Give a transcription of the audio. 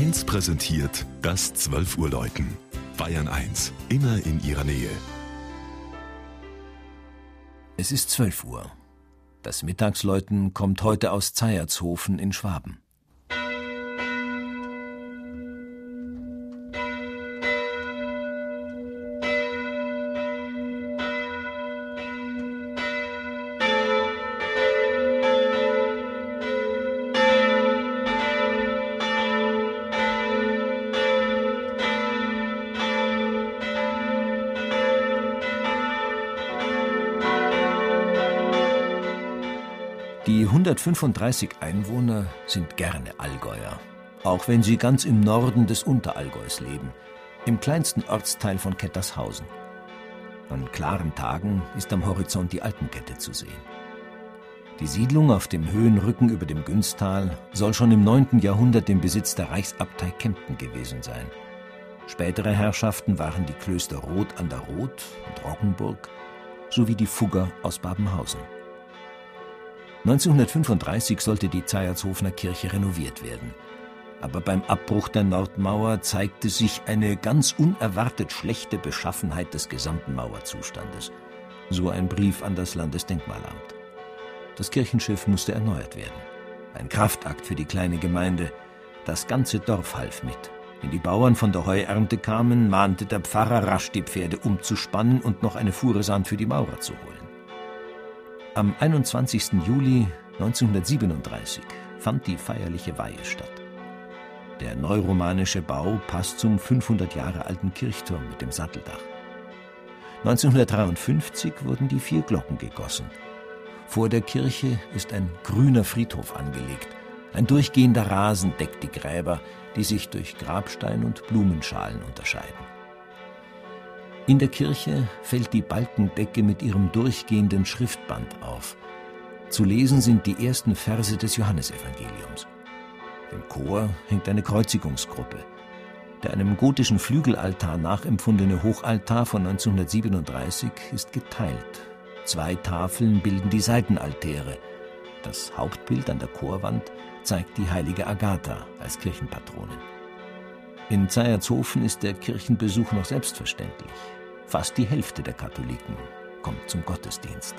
1 präsentiert das 12 Uhr Läuten. Bayern 1, immer in ihrer Nähe. Es ist 12 Uhr. Das Mittagsläuten kommt heute aus Zeiertshofen in Schwaben. Die 135 Einwohner sind gerne Allgäuer, auch wenn sie ganz im Norden des Unterallgäus leben, im kleinsten Ortsteil von Kettershausen. An klaren Tagen ist am Horizont die Alpenkette zu sehen. Die Siedlung auf dem Höhenrücken über dem Günstal soll schon im 9. Jahrhundert im Besitz der Reichsabtei Kempten gewesen sein. Spätere Herrschaften waren die Klöster Roth an der Roth und Roggenburg sowie die Fugger aus Babenhausen. 1935 sollte die Zeiertshofener Kirche renoviert werden. Aber beim Abbruch der Nordmauer zeigte sich eine ganz unerwartet schlechte Beschaffenheit des gesamten Mauerzustandes. So ein Brief an das Landesdenkmalamt. Das Kirchenschiff musste erneuert werden. Ein Kraftakt für die kleine Gemeinde. Das ganze Dorf half mit. Wenn die Bauern von der Heuernte kamen, mahnte der Pfarrer rasch, die Pferde umzuspannen und noch eine Fuhre Sand für die Maurer zu holen. Am 21. Juli 1937 fand die feierliche Weihe statt. Der neuromanische Bau passt zum 500 Jahre alten Kirchturm mit dem Satteldach. 1953 wurden die vier Glocken gegossen. Vor der Kirche ist ein grüner Friedhof angelegt. Ein durchgehender Rasen deckt die Gräber, die sich durch Grabstein und Blumenschalen unterscheiden. In der Kirche fällt die Balkendecke mit ihrem durchgehenden Schriftband auf. Zu lesen sind die ersten Verse des Johannesevangeliums. Im Chor hängt eine Kreuzigungsgruppe. Der einem gotischen Flügelaltar nachempfundene Hochaltar von 1937 ist geteilt. Zwei Tafeln bilden die Seitenaltäre. Das Hauptbild an der Chorwand zeigt die heilige Agatha als Kirchenpatronin. In Zeiertshofen ist der Kirchenbesuch noch selbstverständlich. Fast die Hälfte der Katholiken kommt zum Gottesdienst.